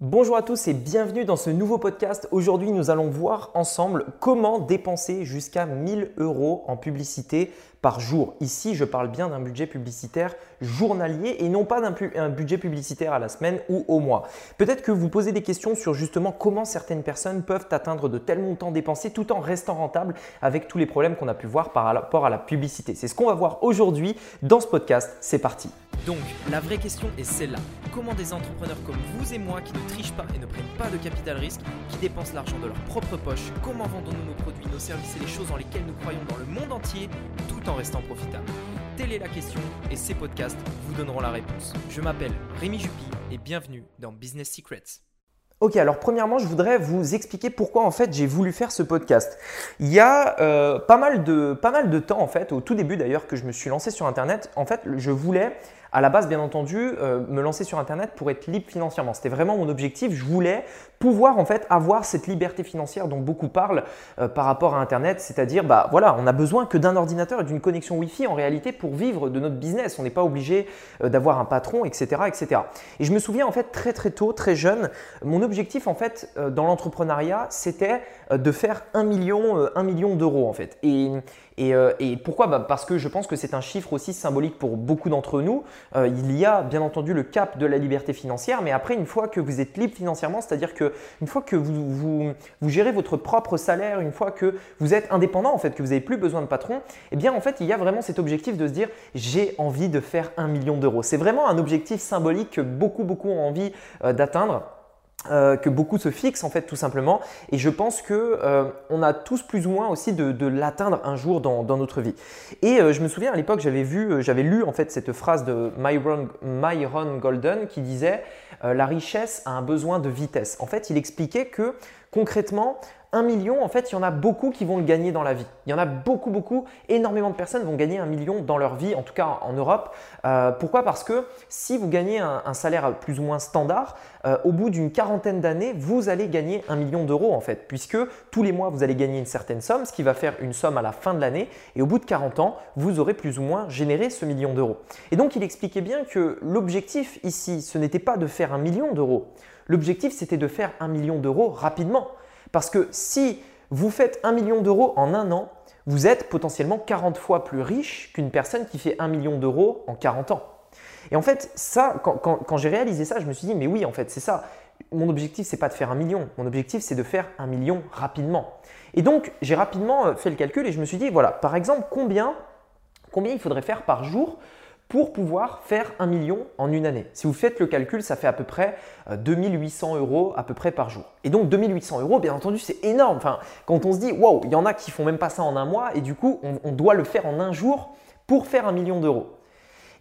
Bonjour à tous et bienvenue dans ce nouveau podcast. Aujourd'hui, nous allons voir ensemble comment dépenser jusqu'à 1000 euros en publicité par jour. Ici, je parle bien d'un budget publicitaire journalier et non pas d'un budget publicitaire à la semaine ou au mois. Peut-être que vous posez des questions sur justement comment certaines personnes peuvent atteindre de tels montants dépensés tout en restant rentables avec tous les problèmes qu'on a pu voir par rapport à la publicité. C'est ce qu'on va voir aujourd'hui dans ce podcast. C'est parti. Donc, la vraie question est celle-là. Comment des entrepreneurs comme vous et moi qui ne trichent pas et ne prennent pas de capital risque, qui dépensent l'argent de leur propre poche, comment vendons-nous nos produits, nos services et les choses dans lesquelles nous croyons dans le monde entier tout en restant profitable Telle est la question et ces podcasts vous donneront la réponse. Je m'appelle Rémi Jupy et bienvenue dans Business Secrets. Ok, alors premièrement, je voudrais vous expliquer pourquoi en fait j'ai voulu faire ce podcast. Il y a euh, pas mal de temps en fait, au tout début d'ailleurs que je me suis lancé sur Internet, en fait je voulais à la base, bien entendu, euh, me lancer sur Internet pour être libre financièrement. C'était vraiment mon objectif. Je voulais pouvoir en fait avoir cette liberté financière dont beaucoup parlent euh, par rapport à Internet, c'est-à-dire, bah voilà, on a besoin que d'un ordinateur et d'une connexion Wi-Fi en réalité pour vivre de notre business. On n'est pas obligé euh, d'avoir un patron, etc., etc. Et je me souviens en fait très très tôt, très jeune, mon objectif en fait dans l'entrepreneuriat, c'était de faire un million, un million d'euros en fait. Et euh, et, pourquoi? Bah, Parce que je pense que c'est un chiffre aussi symbolique pour beaucoup d'entre nous. Euh, il y a bien entendu le cap de la liberté financière, mais après, une fois que vous êtes libre financièrement, c'est-à-dire que une fois que vous, gérez votre propre salaire, une fois que vous êtes indépendant, en fait, que vous n'avez plus besoin de patron, eh bien, en fait, il y a vraiment cet objectif de se dire j'ai envie de faire un million d'euros. C'est vraiment un objectif symbolique que beaucoup, beaucoup ont envie euh, d'atteindre. Euh, que beaucoup se fixent en fait tout simplement. Et je pense que euh, on a tous plus ou moins aussi de, l'atteindre un jour dans, notre vie. Et euh, je me souviens à l'époque j'avais vu j'avais lu en fait cette phrase de Myron, Myron Golden qui disait la richesse a un besoin de vitesse en fait il expliquait que concrètement un million, en fait, il y en a beaucoup qui vont le gagner dans la vie. Il y en a beaucoup, beaucoup, énormément de personnes vont gagner un million dans leur vie, en tout cas en Europe. Euh, pourquoi? Parce que si vous gagnez un, salaire plus ou moins standard, euh, au bout d'une quarantaine d'années, vous allez gagner un million d'euros en fait, puisque tous les mois, vous allez gagner une certaine somme, ce qui va faire une somme à la fin de l'année, et au bout de 40 ans, vous aurez plus ou moins généré ce million d'euros. Et donc, il expliquait bien que l'objectif ici, ce n'était pas de faire un million d'euros. L'objectif, c'était de faire un million d'euros rapidement. Parce que si vous faites un million d'euros en un an, vous êtes potentiellement 40 fois plus riche qu'une personne qui fait un million d'euros en 40 ans. Et en fait, ça, quand, j'ai réalisé ça, je me suis dit, mais oui, en fait, c'est ça. Mon objectif, c'est pas de faire un million. Mon objectif, c'est de faire un million rapidement. Et donc, j'ai rapidement euh, fait le calcul et je me suis dit, voilà, par exemple, combien il faudrait faire par jour pour pouvoir faire un million en une année. Si vous faites le calcul, ça fait à peu près 2800 euh, euros à peu près par jour. Et donc 2800 euros, bien entendu, c'est énorme. Quand on se dit, wow, il y en a qui font même pas ça en un mois, et du coup, on, doit le faire en un jour pour faire un million d'euros.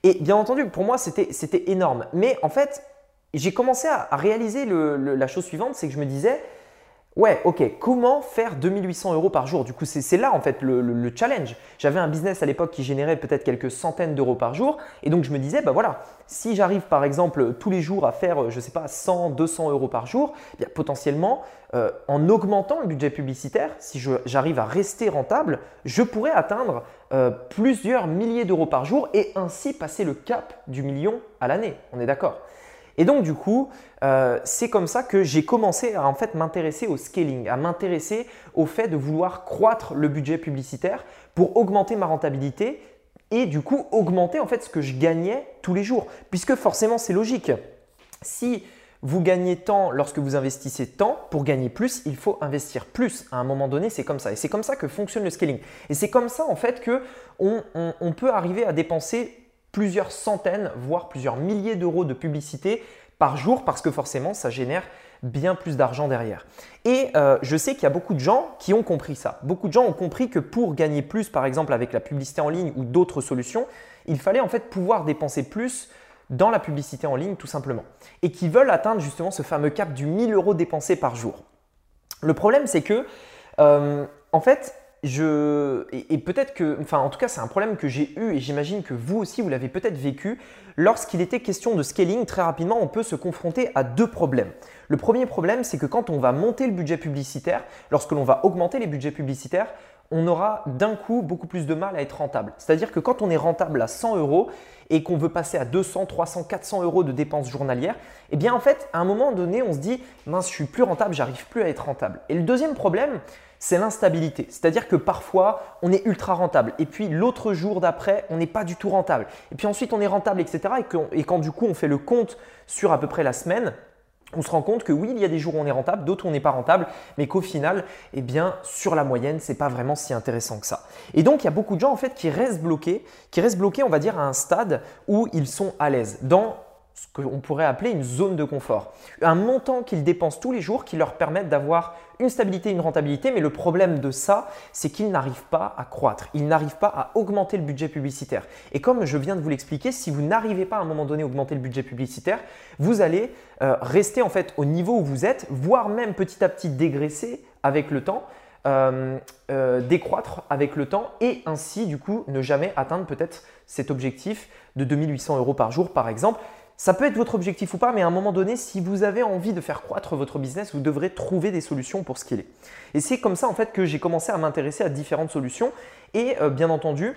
Et bien entendu, pour moi, c'était énorme. Mais en fait, j'ai commencé à, réaliser la chose suivante, c'est que je me disais, Ouais, ok, comment faire 2800 euros par jour? Du coup, c'est là en fait le, challenge. J'avais un business à l'époque qui générait peut-être quelques centaines d'euros par jour. Et donc, je me disais, bah voilà, si j'arrive par exemple tous les jours à faire, je ne sais pas, 100, 200 euros par jour, eh potentiellement, euh, en augmentant le budget publicitaire, si j'arrive à rester rentable, je pourrais atteindre euh, plusieurs milliers d'euros par jour et ainsi passer le cap du million à l'année. On est d'accord? Et donc du coup, euh, c'est comme ça que j'ai commencé à m'intéresser au scaling, à m'intéresser au fait de vouloir croître le budget publicitaire pour augmenter ma rentabilité et du coup augmenter en fait ce que je gagnais tous les jours. Puisque forcément c'est logique. Si vous gagnez tant lorsque vous investissez tant, pour gagner plus, il faut investir plus. À un moment donné, c'est comme ça. Et c'est comme ça que fonctionne le scaling. Et c'est comme ça en fait que on peut arriver à dépenser plusieurs centaines, voire plusieurs milliers d'euros de publicité par jour parce que forcément, ça génère bien plus d'argent derrière. Et euh, je sais qu'il y a beaucoup de gens qui ont compris ça. Beaucoup de gens ont compris que pour gagner plus, par exemple avec la publicité en ligne ou d'autres solutions, il fallait en fait pouvoir dépenser plus dans la publicité en ligne tout simplement. Et qui veulent atteindre justement ce fameux cap du 1000 euros dépensés par jour. Le problème, c'est que, euh, en fait, je, et, peut-être que, enfin en tout cas c'est un problème que j'ai eu et j'imagine que vous aussi vous l'avez peut-être vécu. Lorsqu'il était question de scaling, très rapidement on peut se confronter à deux problèmes. Le premier problème c'est que quand on va monter le budget publicitaire, lorsque l'on va augmenter les budgets publicitaires, on aura d'un coup beaucoup plus de mal à être rentable. C'est-à-dire que quand on est rentable à 100 euros et qu'on veut passer à 200, 300, 400 euros de dépenses journalières, eh bien en fait, à un moment donné, on se dit, mince, je suis plus rentable, j'arrive plus à être rentable. Et le deuxième problème, c'est l'instabilité. C'est-à-dire que parfois, on est ultra rentable et puis l'autre jour d'après, on n'est pas du tout rentable. Et puis ensuite, on est rentable, etc. Et, quand du coup, on fait le compte sur à peu près la semaine, on se rend compte que oui, il y a des jours où on est rentable, d'autres où on n'est pas rentable, mais qu'au final, eh bien, sur la moyenne, ce n'est pas vraiment si intéressant que ça. Et donc, il y a beaucoup de gens en fait qui restent bloqués, qui restent bloqués, on va dire, à un stade où ils sont à l'aise dans ce qu'on pourrait appeler une zone de confort. Un montant qu'ils dépensent tous les jours qui leur permettent d'avoir une stabilité, une rentabilité, mais le problème de ça, c'est qu'ils n'arrivent pas à croître, ils n'arrivent pas à augmenter le budget publicitaire. Et comme je viens de vous l'expliquer, si vous n'arrivez pas à un moment donné à augmenter le budget publicitaire, vous allez euh, rester en fait au niveau où vous êtes, voire même petit à petit dégraisser avec le temps. Euh, euh, décroître avec le temps et ainsi du coup ne jamais atteindre peut-être cet objectif de 2800 euros par jour par exemple ça peut être votre objectif ou pas, mais à un moment donné, si vous avez envie de faire croître votre business, vous devrez trouver des solutions pour ce qu'il est. Et c'est comme ça en fait que j'ai commencé à m'intéresser à différentes solutions. Et euh, bien entendu,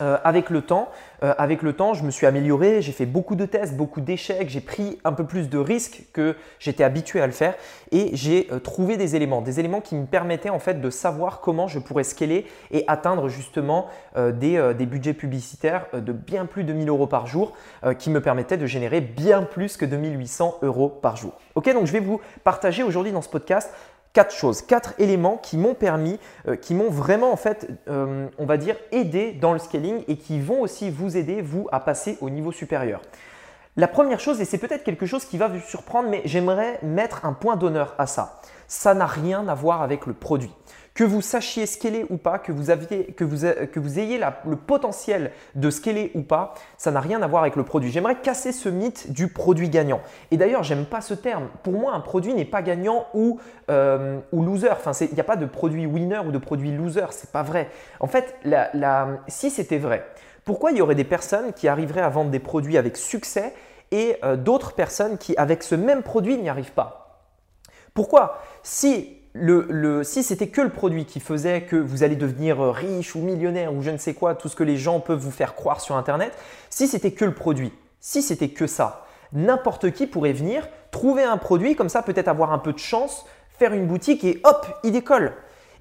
euh, avec le temps, euh, avec le temps, je me suis amélioré, j'ai fait beaucoup de tests, beaucoup d'échecs, j'ai pris un peu plus de risques que j'étais habitué à le faire et j'ai euh, trouvé des éléments, des éléments qui me permettaient en fait de savoir comment je pourrais scaler et atteindre justement des, des, budgets publicitaires de bien plus de 1000 euros par jour qui me permettaient de générer bien plus que 2800 euros par jour. Ok, donc je vais vous partager aujourd'hui dans ce podcast quatre choses, quatre éléments qui m'ont permis, euh, qui m'ont vraiment en fait, euh, on va dire, aidé dans le scaling et qui vont aussi vous aider, vous, à passer au niveau supérieur. La première chose, et c'est peut-être quelque chose qui va vous surprendre, mais j'aimerais mettre un point d'honneur à ça. Ça n'a rien à voir avec le produit. Que vous sachiez scaler ou pas, que vous, vous, que vous ayez le potentiel de scaler ou pas, ça n'a rien à voir avec le produit. J'aimerais casser ce mythe du produit gagnant. Et d'ailleurs, j'aime pas ce terme. Pour moi, un produit n'est pas gagnant ou, euh, loser. Enfin, il n'y a pas de produit winner ou de produit loser. C'est pas vrai. En fait, si c'était vrai, pourquoi il y aurait des personnes qui arriveraient à vendre des produits avec succès et euh, d'autres personnes qui, avec ce même produit, n'y arrivent pas? Pourquoi? Si si c'était que le produit qui faisait que vous allez devenir euh, riche ou millionnaire ou je ne sais quoi, tout ce que les gens peuvent vous faire croire sur Internet, si c'était que le produit, si c'était que ça, n'importe qui pourrait venir, trouver un produit, comme ça peut-être avoir un peu de chance, faire une boutique et hop, il décolle.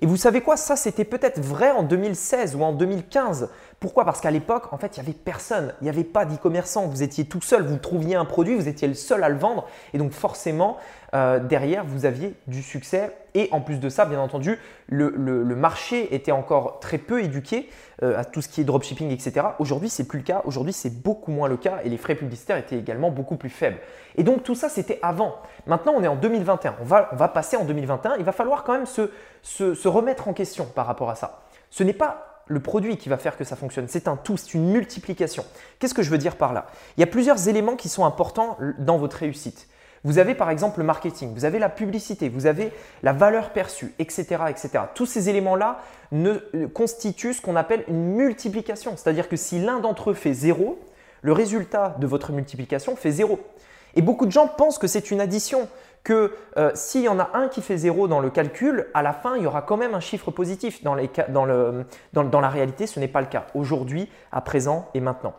Et vous savez quoi? Ça, c'était peut-être vrai en 2016 ou en 2015. Pourquoi? Parce qu'à l'époque, en fait, il n'y avait personne. Il n'y avait pas d'e-commerçant. Vous étiez tout seul. Vous trouviez un produit, vous étiez le seul à le vendre. Et donc, forcément, euh, derrière, vous aviez du succès. Et en plus de ça, bien entendu, le, marché était encore très peu éduqué euh, à tout ce qui est dropshipping, etc. Aujourd'hui, c'est plus le cas. Aujourd'hui, c'est beaucoup moins le cas. Et les frais publicitaires étaient également beaucoup plus faibles. Et donc, tout ça, c'était avant. Maintenant, on est en 2021. On va, passer en 2021. Il va falloir quand même se remettre en question par rapport à ça. Ce n'est pas le produit qui va faire que ça fonctionne. C'est un tout, c'est une multiplication. Qu'est-ce que je veux dire par là? Il y a plusieurs éléments qui sont importants dans votre réussite. Vous avez par exemple le marketing, vous avez la publicité, vous avez la valeur perçue, etc. Tous ces éléments-là euh, constituent ce qu'on appelle une multiplication. C'est-à-dire que si l'un d'entre eux fait zéro, le résultat de votre multiplication fait zéro. Et beaucoup de gens pensent que c'est une addition, que euh, s'il y en a un qui fait zéro dans le calcul, à la fin, il y aura quand même un chiffre positif. Dans, dans la réalité, ce n'est pas le cas. Aujourd'hui, à présent et maintenant.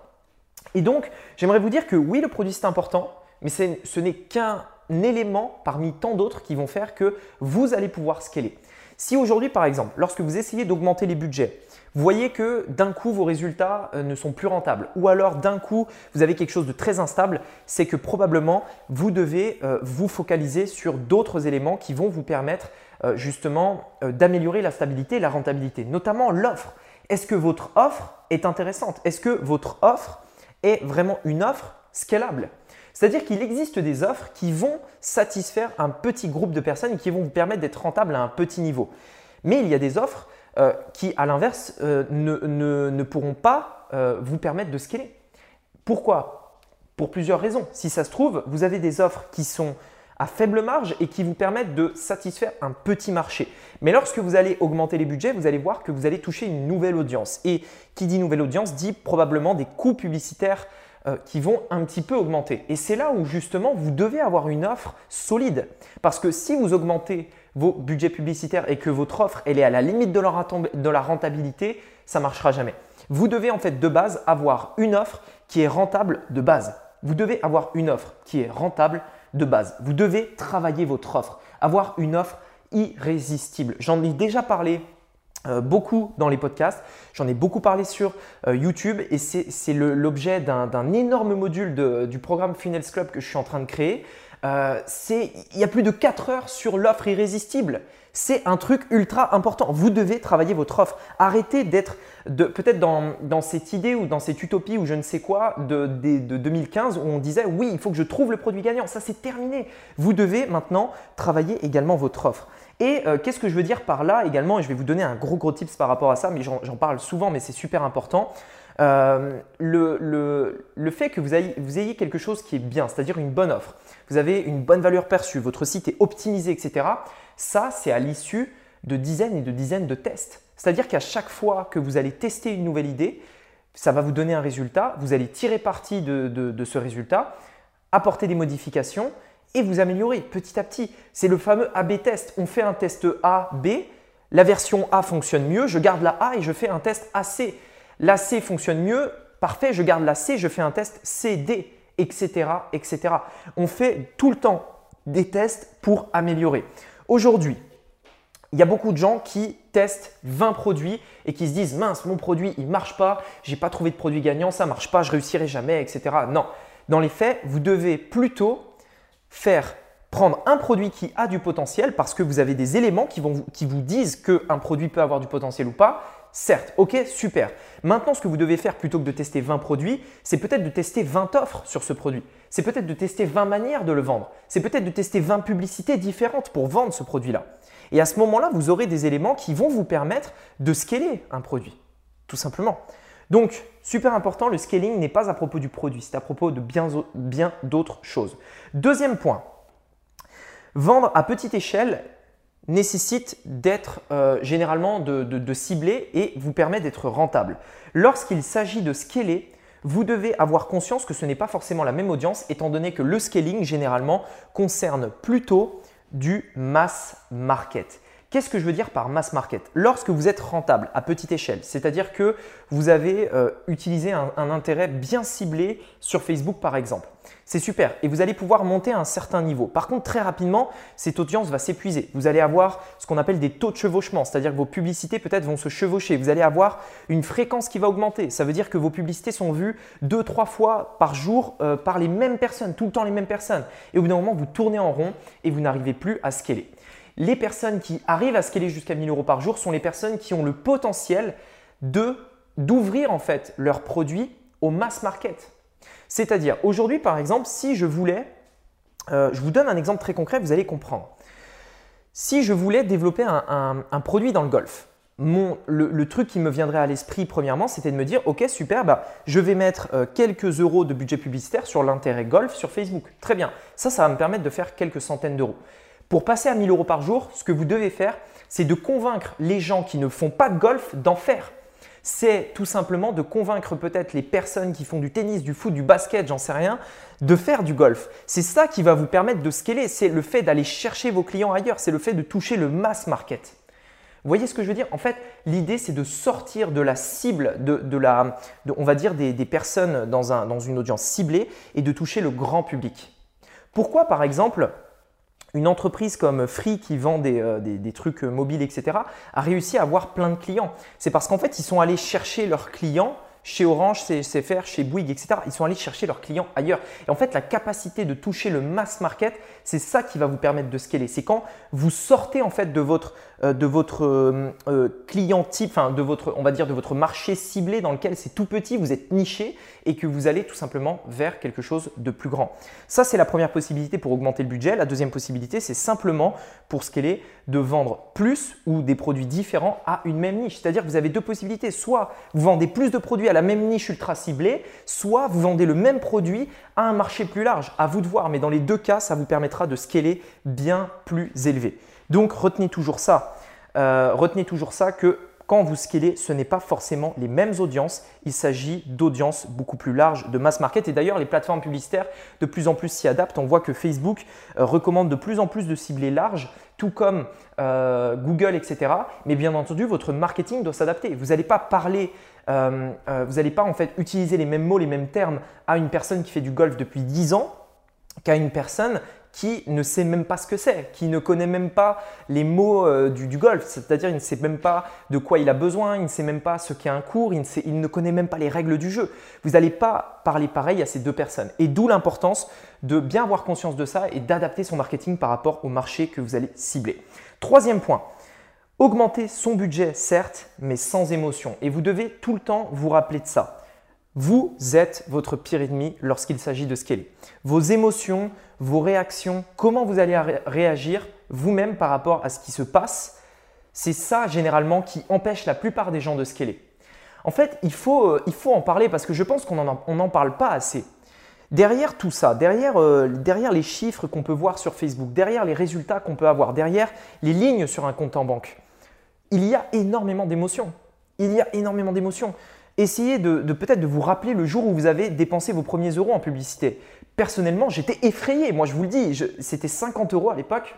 Et donc, j'aimerais vous dire que oui, le produit c'est important, mais ce n'est qu'un élément parmi tant d'autres qui vont faire que vous allez pouvoir scaler. Si aujourd'hui, par exemple, lorsque vous essayez d'augmenter les budgets, vous voyez que d'un coup vos résultats euh, ne sont plus rentables ou alors d'un coup vous avez quelque chose de très instable, c'est que probablement vous devez euh, vous focaliser sur d'autres éléments qui vont vous permettre euh, justement d'améliorer la stabilité et la rentabilité, notamment l'offre. Est-ce que votre offre est intéressante? Est-ce que votre offre est vraiment une offre scalable? C'est-à-dire qu'il existe des offres qui vont satisfaire un petit groupe de personnes et qui vont vous permettre d'être rentable à un petit niveau. Mais il y a des offres euh, qui, à l'inverse, euh, ne, pourront pas euh, vous permettre de scaler. Pourquoi? Pour plusieurs raisons. Si ça se trouve, vous avez des offres qui sont à faible marge et qui vous permettent de satisfaire un petit marché. Mais lorsque vous allez augmenter les budgets, vous allez voir que vous allez toucher une nouvelle audience. Et qui dit nouvelle audience dit probablement des coûts publicitaires euh, qui vont un petit peu augmenter. Et c'est là où justement vous devez avoir une offre solide. Parce que si vous augmentez vos budgets publicitaires et que votre offre elle est à la limite de la rentabilité, ça ne marchera jamais. Vous devez en fait de base avoir une offre qui est rentable de base. Vous devez avoir une offre qui est rentable de base. Vous devez travailler votre offre, avoir une offre irrésistible. J'en ai déjà parlé beaucoup dans les podcasts, j'en ai beaucoup parlé sur euh, YouTube et c'est l'objet d'un énorme module du programme Funnels Club que je suis en train de créer. Euh, il y a plus de 4 heures sur l'offre irrésistible. C'est un truc ultra important. Vous devez travailler votre offre. Arrêtez d'être peut-être dans, cette idée ou dans cette utopie ou je ne sais quoi de, 2015 où on disait oui, il faut que je trouve le produit gagnant. Ça, c'est terminé. Vous devez maintenant travailler également votre offre. Et euh, qu'est-ce que je veux dire par là également Et je vais vous donner un gros gros tips par rapport à ça, mais j'en parle souvent, mais c'est super important. Euh, le, fait que vous ayez, quelque chose qui est bien, c'est-à-dire une bonne offre, vous avez une bonne valeur perçue, votre site est optimisé, etc., ça, c'est à l'issue de dizaines et de dizaines de tests. C'est-à-dire qu'à chaque fois que vous allez tester une nouvelle idée, ça va vous donner un résultat, vous allez tirer parti de, de ce résultat, apporter des modifications et vous améliorer petit à petit. C'est le fameux A-B test. On fait un test A-B, la version A fonctionne mieux, je garde la A et je fais un test AC. La C fonctionne mieux, parfait, je garde la C, je fais un test CD, etc., etc. On fait tout le temps des tests pour améliorer. Aujourd'hui, il y a beaucoup de gens qui testent 20 produits et qui se disent mince, mon produit il marche pas, j'ai pas trouvé de produit gagnant, ça marche pas, je réussirai jamais, etc. Non, dans les faits, vous devez plutôt faire prendre un produit qui a du potentiel parce que vous avez des éléments qui, vont, qui vous disent qu'un produit peut avoir du potentiel ou pas Certes, ok, super. Maintenant, ce que vous devez faire plutôt que de tester 20 produits, c'est peut-être de tester 20 offres sur ce produit. C'est peut-être de tester 20 manières de le vendre. C'est peut-être de tester 20 publicités différentes pour vendre ce produit-là. Et à ce moment-là, vous aurez des éléments qui vont vous permettre de scaler un produit, tout simplement. Donc, super important, le scaling n'est pas à propos du produit, c'est à propos de bien, d'autres choses. Deuxième point, vendre à petite échelle nécessite d'être euh, généralement de, de, cibler et vous permet d'être rentable. Lorsqu'il s'agit de scaler, vous devez avoir conscience que ce n'est pas forcément la même audience étant donné que le scaling généralement concerne plutôt du mass market. Qu'est-ce que je veux dire par mass market? Lorsque vous êtes rentable à petite échelle, c'est-à-dire que vous avez euh, utilisé un, intérêt bien ciblé sur Facebook par exemple, c'est super et vous allez pouvoir monter à un certain niveau. Par contre, très rapidement, cette audience va s'épuiser. Vous allez avoir ce qu'on appelle des taux de chevauchement, c'est-à-dire que vos publicités peut-être vont se chevaucher. Vous allez avoir une fréquence qui va augmenter. Ça veut dire que vos publicités sont vues deux, trois fois par jour euh, par les mêmes personnes, tout le temps les mêmes personnes. Et au bout d'un moment, vous tournez en rond et vous n'arrivez plus à scaler les personnes qui arrivent à scaler jusqu'à 1000 euros par jour sont les personnes qui ont le potentiel d'ouvrir en fait leurs produits au mass market. C'est-à-dire aujourd'hui par exemple, si je voulais, euh, je vous donne un exemple très concret, vous allez comprendre. Si je voulais développer un, produit dans le golf, le, truc qui me viendrait à l'esprit premièrement, c'était de me dire, ok super, bah, je vais mettre euh, quelques euros de budget publicitaire sur l'intérêt golf sur Facebook. Très bien, ça, ça va me permettre de faire quelques centaines d'euros. Pour passer à 1000 euros par jour, ce que vous devez faire, c'est de convaincre les gens qui ne font pas de golf d'en faire. C'est tout simplement de convaincre peut-être les personnes qui font du tennis, du foot, du basket, j'en sais rien, de faire du golf. C'est ça qui va vous permettre de scaler. C'est le fait d'aller chercher vos clients ailleurs. C'est le fait de toucher le mass market. Vous voyez ce que je veux dire? En fait, l'idée, c'est de sortir de la cible, de, la, on va dire des, personnes dans, dans une audience ciblée et de toucher le grand public. Pourquoi, par exemple, une entreprise comme Free qui vend euh, des, trucs mobiles, etc., a réussi à avoir plein de clients. C'est parce qu'en fait, ils sont allés chercher leurs clients chez Orange, CFR, chez Bouygues, etc. Ils sont allés chercher leurs clients ailleurs. Et en fait, la capacité de toucher le mass market, c'est ça qui va vous permettre de scaler. C'est quand vous sortez en fait de votre, euh, de votre euh, client type, enfin de votre, on va dire de votre marché ciblé dans lequel c'est tout petit, vous êtes niché et que vous allez tout simplement vers quelque chose de plus grand. Ça, c'est la première possibilité pour augmenter le budget. La deuxième possibilité, c'est simplement pour scaler de vendre plus ou des produits différents à une même niche. C'est-à-dire que vous avez deux possibilités. Soit vous vendez plus de produits à la même niche ultra ciblée, soit vous vendez le même produit à un marché plus large. À vous de voir, mais dans les deux cas, ça vous permettra de scaler bien plus élevé. Donc retenez toujours ça. Euh, retenez toujours ça que quand vous scalez, ce n'est pas forcément les mêmes audiences. Il s'agit d'audiences beaucoup plus larges, de mass market. Et d'ailleurs, les plateformes publicitaires de plus en plus s'y adaptent. On voit que Facebook euh, recommande de plus en plus de cibler large, tout comme euh, Google, etc. Mais bien entendu, votre marketing doit s'adapter. Vous n'allez pas parler, vous n'allez pas en fait utiliser les mêmes mots, les mêmes termes à une personne qui fait du golf depuis 10 ans qu'à une personne qui ne sait même pas ce que c'est, qui ne connaît même pas les mots euh, du, golf, c'est-à-dire il ne sait même pas de quoi il a besoin, il ne sait même pas ce qu'est un cours, il ne, il ne connaît même pas les règles du jeu. Vous n'allez pas parler pareil à ces deux personnes. Et d'où l'importance de bien avoir conscience de ça et d'adapter son marketing par rapport au marché que vous allez cibler. Troisième point, augmenter son budget, certes, mais sans émotion. Et vous devez tout le temps vous rappeler de ça. Vous êtes votre pire ennemi lorsqu'il s'agit de scaler. Vos émotions, vos réactions, comment vous allez réagir vous-même par rapport à ce qui se passe, c'est ça généralement qui empêche la plupart des gens de scaler. En fait, il faut, euh, il faut en parler parce que je pense qu'on n'en parle pas assez. Derrière tout ça, derrière, euh, derrière les chiffres qu'on peut voir sur Facebook, derrière les résultats qu'on peut avoir, derrière les lignes sur un compte en banque, il y a énormément d'émotions. Il y a énormément d'émotions essayez de, peut-être de vous rappeler le jour où vous avez dépensé vos premiers euros en publicité. Personnellement, j'étais effrayé. Moi, je vous le dis, c'était 50 euros à l'époque.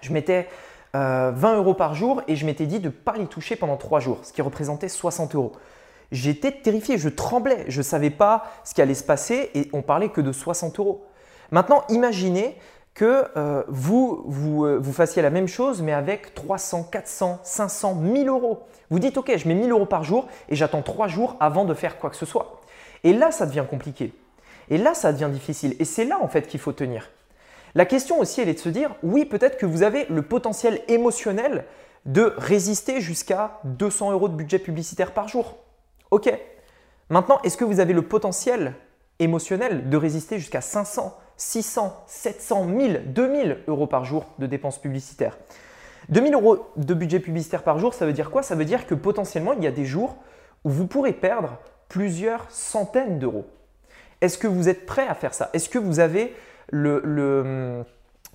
Je mettais 20 euh, euros par jour et je m'étais dit de ne pas les toucher pendant 3 jours, ce qui représentait 60 euros. J'étais terrifié, je tremblais, je ne savais pas ce qui allait se passer et on parlait que de 60 euros. Maintenant, imaginez que euh, vous, vous, euh, vous, fassiez la même chose, mais avec 300, 400, 500, 1000 euros. Vous dites, OK, je mets 1000 euros par jour et j'attends 3 jours avant de faire quoi que ce soit. Et là, ça devient compliqué. Et là, ça devient difficile. Et c'est là, en fait, qu'il faut tenir. La question aussi, elle est de se dire, oui, peut-être que vous avez le potentiel émotionnel de résister jusqu'à 200 euros de budget publicitaire par jour. OK. Maintenant, est-ce que vous avez le potentiel émotionnel de résister jusqu'à 500 600, 700, 1000, 2000 euros par jour de dépenses publicitaires. 2000 euros de budget publicitaire par jour, ça veut dire quoi? Ça veut dire que potentiellement, il y a des jours où vous pourrez perdre plusieurs centaines d'euros. Est-ce que vous êtes prêt à faire ça? Est-ce que vous avez le,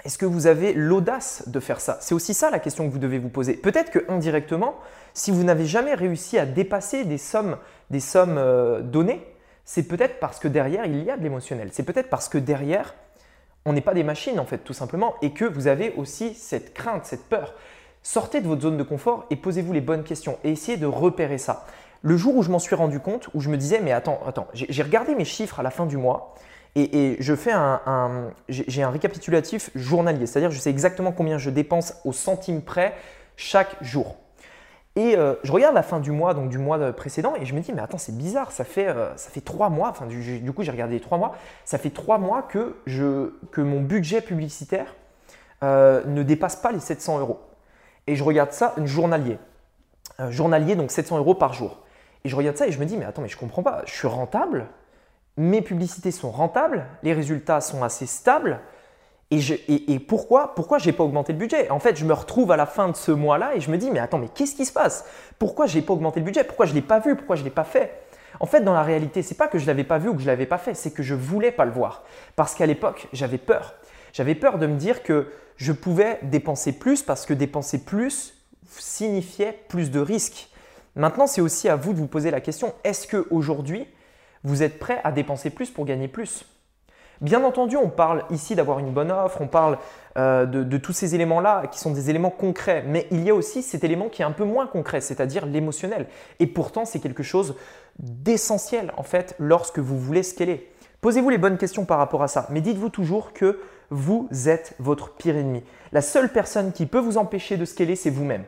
est-ce que vous avez l'audace de faire ça? C'est aussi ça la question que vous devez vous poser. Peut-être que indirectement, si vous n'avez jamais réussi à dépasser des sommes, des sommes euh, données, c'est peut-être parce que derrière, il y a de l'émotionnel. C'est peut-être parce que derrière, on n'est pas des machines, en fait, tout simplement, et que vous avez aussi cette crainte, cette peur. Sortez de votre zone de confort et posez-vous les bonnes questions et essayez de repérer ça. Le jour où je m'en suis rendu compte, où je me disais, mais attends, attends, j'ai regardé mes chiffres à la fin du mois et, je fais un, j'ai un récapitulatif journalier, c'est-à-dire je sais exactement combien je dépense au centime près chaque jour. Et euh, je regarde la fin du mois, donc du mois précédent, et je me dis, mais attends, c'est bizarre, ça fait, euh, ça fait trois mois, enfin du, coup j'ai regardé les trois mois, ça fait trois mois que, je, que mon budget publicitaire euh, ne dépasse pas les 700 euros. Et je regarde ça, un journalier. journalier, donc 700 euros par jour. Et je regarde ça et je me dis, mais attends, mais je comprends pas, je suis rentable, mes publicités sont rentables, les résultats sont assez stables, et, pourquoi, pourquoi je n'ai pas augmenté le budget? En fait, je me retrouve à la fin de ce mois-là et je me dis, mais attends, mais qu'est-ce qui se passe? Pourquoi je n'ai pas augmenté le budget? Pourquoi je l'ai pas vu? Pourquoi je l'ai pas fait? En fait, dans la réalité, ce n'est pas que je l'avais pas vu ou que je l'avais pas fait, c'est que je voulais pas le voir. Parce qu'à l'époque, j'avais peur. J'avais peur de me dire que je pouvais dépenser plus parce que dépenser plus signifiait plus de risques. Maintenant, c'est aussi à vous de vous poser la question, est-ce qu'aujourd'hui, vous êtes prêt à dépenser plus pour gagner plus? Bien entendu, on parle ici d'avoir une bonne offre, on parle euh, de, tous ces éléments-là qui sont des éléments concrets, mais il y a aussi cet élément qui est un peu moins concret, c'est-à-dire l'émotionnel. Et pourtant, c'est quelque chose d'essentiel en fait lorsque vous voulez scaler. Posez-vous les bonnes questions par rapport à ça, mais dites-vous toujours que vous êtes votre pire ennemi. La seule personne qui peut vous empêcher de scaler, c'est vous-même.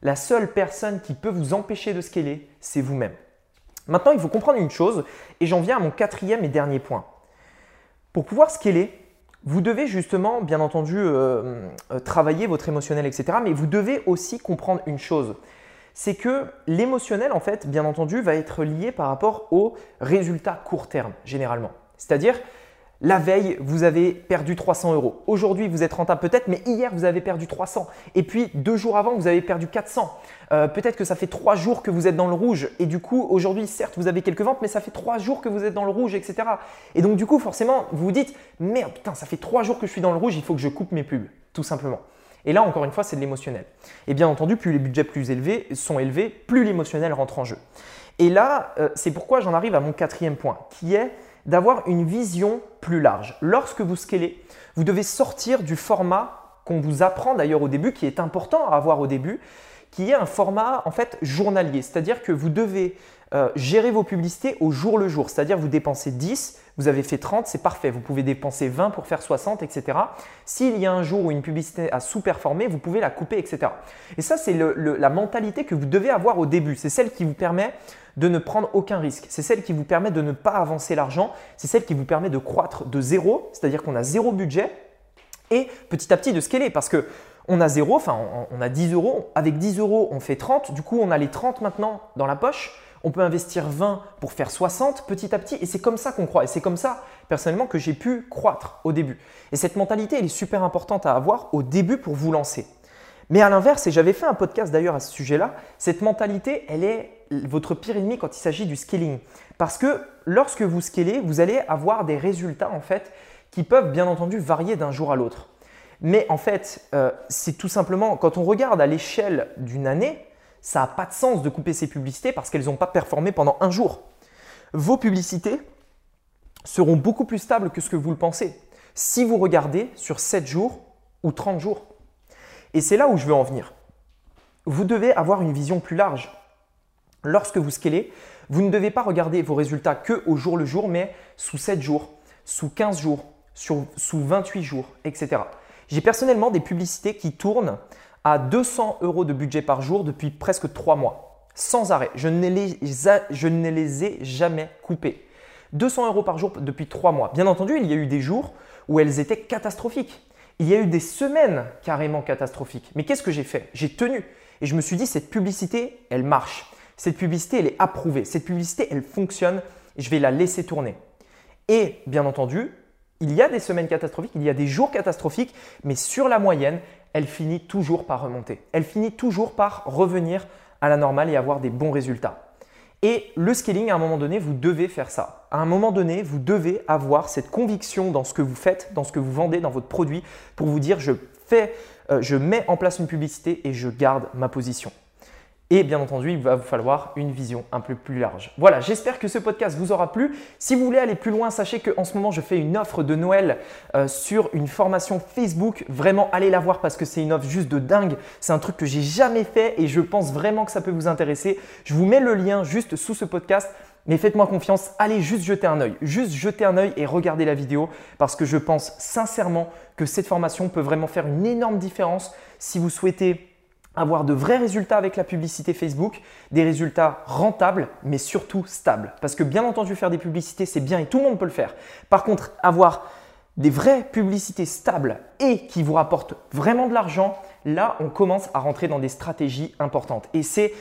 La seule personne qui peut vous empêcher de scaler, c'est vous-même. Maintenant, il faut comprendre une chose, et j'en viens à mon quatrième et dernier point. Pour pouvoir scaler, vous devez justement, bien entendu, euh, euh, travailler votre émotionnel, etc. Mais vous devez aussi comprendre une chose. C'est que l'émotionnel, en fait, bien entendu, va être lié par rapport aux résultats court terme, généralement. C'est-à-dire, la veille, vous avez perdu 300 euros. Aujourd'hui, vous êtes rentable peut-être, mais hier, vous avez perdu 300. Et puis, deux jours avant, vous avez perdu 400. Euh, peut-être que ça fait trois jours que vous êtes dans le rouge. Et du coup, aujourd'hui, certes, vous avez quelques ventes, mais ça fait trois jours que vous êtes dans le rouge, etc. Et donc, du coup, forcément, vous vous dites, merde, putain, ça fait trois jours que je suis dans le rouge, il faut que je coupe mes pubs, tout simplement. Et là, encore une fois, c'est de l'émotionnel. Et bien entendu, plus les budgets plus élevés sont élevés, plus l'émotionnel rentre en jeu. Et là, euh, c'est pourquoi j'en arrive à mon quatrième point, qui est d'avoir une vision plus large. Lorsque vous scalez, vous devez sortir du format qu'on vous apprend d'ailleurs au début, qui est important à avoir au début, qui est un format en fait journalier. C'est-à-dire que vous devez euh, gérer vos publicités au jour le jour. C'est-à-dire vous dépensez 10, vous avez fait 30, c'est parfait. Vous pouvez dépenser 20 pour faire 60, etc. S'il y a un jour où une publicité a sous-performé, vous pouvez la couper, etc. Et ça, c'est la mentalité que vous devez avoir au début. C'est celle qui vous permet de ne prendre aucun risque. C'est celle qui vous permet de ne pas avancer l'argent. C'est celle qui vous permet de croître de zéro, c'est-à-dire qu'on a zéro budget et petit à petit de scaler parce que on a zéro, enfin on a 10 euros, avec 10 euros on fait 30, du coup on a les 30 maintenant dans la poche, on peut investir 20 pour faire 60 petit à petit et c'est comme ça qu'on croit et c'est comme ça personnellement que j'ai pu croître au début. Et cette mentalité elle est super importante à avoir au début pour vous lancer. Mais à l'inverse, et j'avais fait un podcast d'ailleurs à ce sujet-là, cette mentalité, elle est votre pire ennemi quand il s'agit du scaling. Parce que lorsque vous scalez, vous allez avoir des résultats en fait qui peuvent bien entendu varier d'un jour à l'autre. Mais en fait, euh, c'est tout simplement, quand on regarde à l'échelle d'une année, ça n'a pas de sens de couper ces publicités parce qu'elles n'ont pas performé pendant un jour. Vos publicités seront beaucoup plus stables que ce que vous le pensez si vous regardez sur 7 jours ou 30 jours. Et c'est là où je veux en venir. Vous devez avoir une vision plus large. Lorsque vous scalez, vous ne devez pas regarder vos résultats que au jour le jour, mais sous 7 jours, sous 15 jours, sous 28 jours, etc. J'ai personnellement des publicités qui tournent à 200 euros de budget par jour depuis presque 3 mois, sans arrêt. Je ne les, ai jamais coupées. 200 euros par jour depuis 3 mois. Bien entendu, il y a eu des jours où elles étaient catastrophiques. Il y a eu des semaines carrément catastrophiques. Mais qu'est-ce que j'ai fait? J'ai tenu et je me suis dit, cette publicité, elle marche. Cette publicité, elle est approuvée. Cette publicité, elle fonctionne je vais la laisser tourner. Et bien entendu, il y a des semaines catastrophiques, il y a des jours catastrophiques, mais sur la moyenne, elle finit toujours par remonter. Elle finit toujours par revenir à la normale et avoir des bons résultats. Et le scaling, à un moment donné, vous devez faire ça. À un moment donné, vous devez avoir cette conviction dans ce que vous faites, dans ce que vous vendez, dans votre produit, pour vous dire je fais, euh, je mets en place une publicité et je garde ma position. Et bien entendu, il va vous falloir une vision un peu plus large. Voilà, j'espère que ce podcast vous aura plu. Si vous voulez aller plus loin, sachez qu'en ce moment, je fais une offre de Noël euh, sur une formation Facebook. Vraiment, allez la voir parce que c'est une offre juste de dingue. C'est un truc que j'ai jamais fait et je pense vraiment que ça peut vous intéresser. Je vous mets le lien juste sous ce podcast. Mais faites-moi confiance, allez juste jeter un œil, juste jeter un œil et regardez la vidéo parce que je pense sincèrement que cette formation peut vraiment faire une énorme différence si vous souhaitez avoir de vrais résultats avec la publicité Facebook, des résultats rentables, mais surtout stables. Parce que bien entendu, faire des publicités, c'est bien et tout le monde peut le faire. Par contre, avoir des vraies publicités stables et qui vous rapportent vraiment de l'argent, là, on commence à rentrer dans des stratégies importantes. Et c'est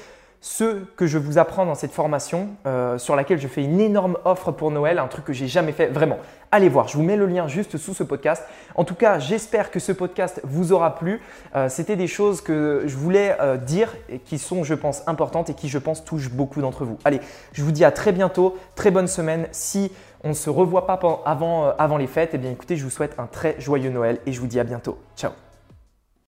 ce que je vous apprends dans cette formation euh, sur laquelle je fais une énorme offre pour Noël, un truc que j'ai jamais fait vraiment. Allez voir, je vous mets le lien juste sous ce podcast. En tout cas, j'espère que ce podcast vous aura plu. Euh, c'était des choses que je voulais euh, dire et qui sont, je pense, importantes et qui, je pense, touchent beaucoup d'entre vous. Allez, je vous dis à très bientôt, très bonne semaine. Si on ne se revoit pas avant, avant les fêtes, eh bien écoutez, je vous souhaite un très joyeux Noël et je vous dis à bientôt. Ciao